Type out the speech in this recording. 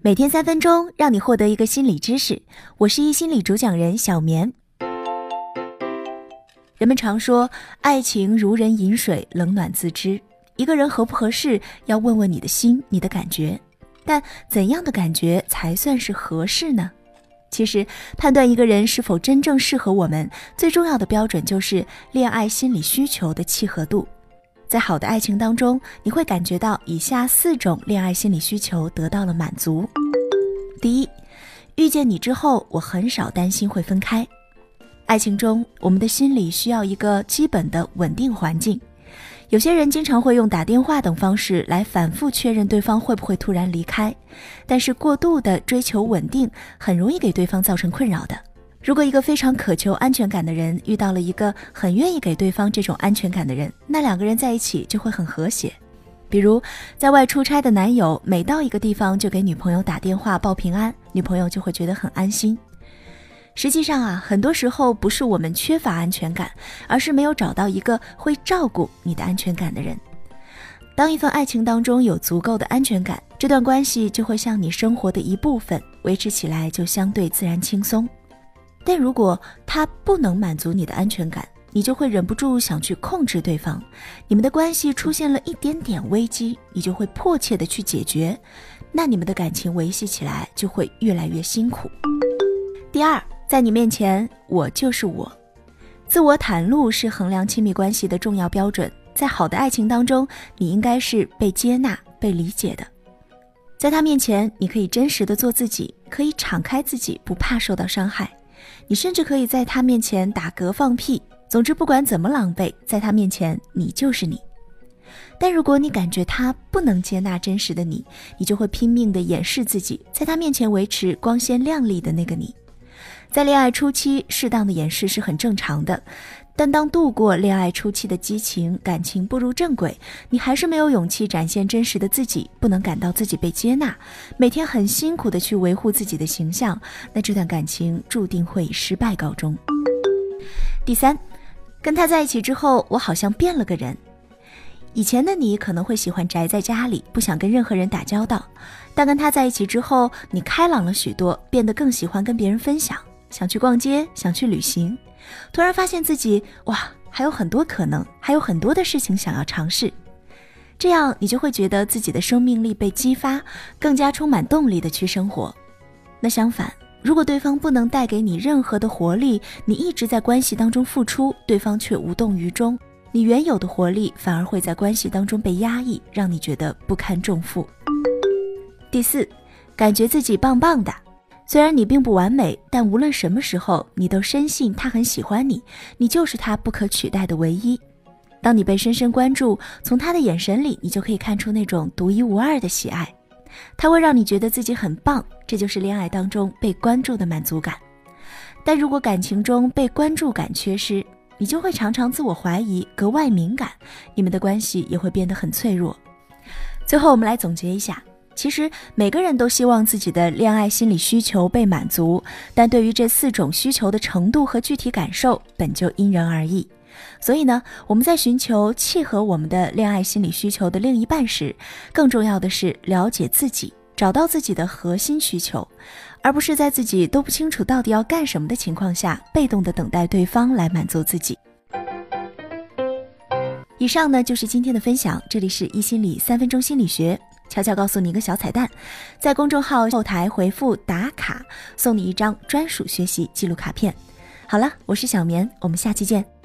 每天三分钟，让你获得一个心理知识。我是一心理主讲人小棉。人们常说，爱情如人饮水，冷暖自知。一个人合不合适，要问问你的心，你的感觉。但怎样的感觉才算是合适呢？其实，判断一个人是否真正适合我们，最重要的标准就是恋爱心理需求的契合度。在好的爱情当中，你会感觉到以下四种恋爱心理需求得到了满足。第一，遇见你之后，我很少担心会分开。爱情中，我们的心理需要一个基本的稳定环境。有些人经常会用打电话等方式来反复确认对方会不会突然离开，但是过度的追求稳定，很容易给对方造成困扰的。如果一个非常渴求安全感的人遇到了一个很愿意给对方这种安全感的人，那两个人在一起就会很和谐。比如，在外出差的男友每到一个地方就给女朋友打电话报平安，女朋友就会觉得很安心。实际上啊，很多时候不是我们缺乏安全感，而是没有找到一个会照顾你的安全感的人。当一份爱情当中有足够的安全感，这段关系就会像你生活的一部分，维持起来就相对自然轻松。但如果他不能满足你的安全感，你就会忍不住想去控制对方，你们的关系出现了一点点危机，你就会迫切的去解决，那你们的感情维系起来就会越来越辛苦。第二，在你面前，我就是我，自我袒露是衡量亲密关系的重要标准。在好的爱情当中，你应该是被接纳、被理解的。在他面前，你可以真实的做自己，可以敞开自己，不怕受到伤害。你甚至可以在他面前打嗝放屁，总之不管怎么狼狈，在他面前你就是你。但如果你感觉他不能接纳真实的你，你就会拼命的掩饰自己，在他面前维持光鲜亮丽的那个你。在恋爱初期，适当的掩饰是很正常的，但当度过恋爱初期的激情，感情步入正轨，你还是没有勇气展现真实的自己，不能感到自己被接纳，每天很辛苦的去维护自己的形象，那这段感情注定会以失败告终。第三，跟他在一起之后，我好像变了个人。以前的你可能会喜欢宅在家里，不想跟任何人打交道，但跟他在一起之后，你开朗了许多，变得更喜欢跟别人分享。想去逛街，想去旅行，突然发现自己哇，还有很多可能，还有很多的事情想要尝试，这样你就会觉得自己的生命力被激发，更加充满动力的去生活。那相反，如果对方不能带给你任何的活力，你一直在关系当中付出，对方却无动于衷，你原有的活力反而会在关系当中被压抑，让你觉得不堪重负。第四，感觉自己棒棒的。虽然你并不完美，但无论什么时候，你都深信他很喜欢你，你就是他不可取代的唯一。当你被深深关注，从他的眼神里，你就可以看出那种独一无二的喜爱，他会让你觉得自己很棒，这就是恋爱当中被关注的满足感。但如果感情中被关注感缺失，你就会常常自我怀疑，格外敏感，你们的关系也会变得很脆弱。最后，我们来总结一下。其实每个人都希望自己的恋爱心理需求被满足，但对于这四种需求的程度和具体感受本就因人而异。所以呢，我们在寻求契合我们的恋爱心理需求的另一半时，更重要的是了解自己，找到自己的核心需求，而不是在自己都不清楚到底要干什么的情况下，被动的等待对方来满足自己。以上呢就是今天的分享，这里是一心理三分钟心理学。悄悄告诉你一个小彩蛋，在公众号后台回复“打卡”，送你一张专属学习记录卡片。好了，我是小棉，我们下期见。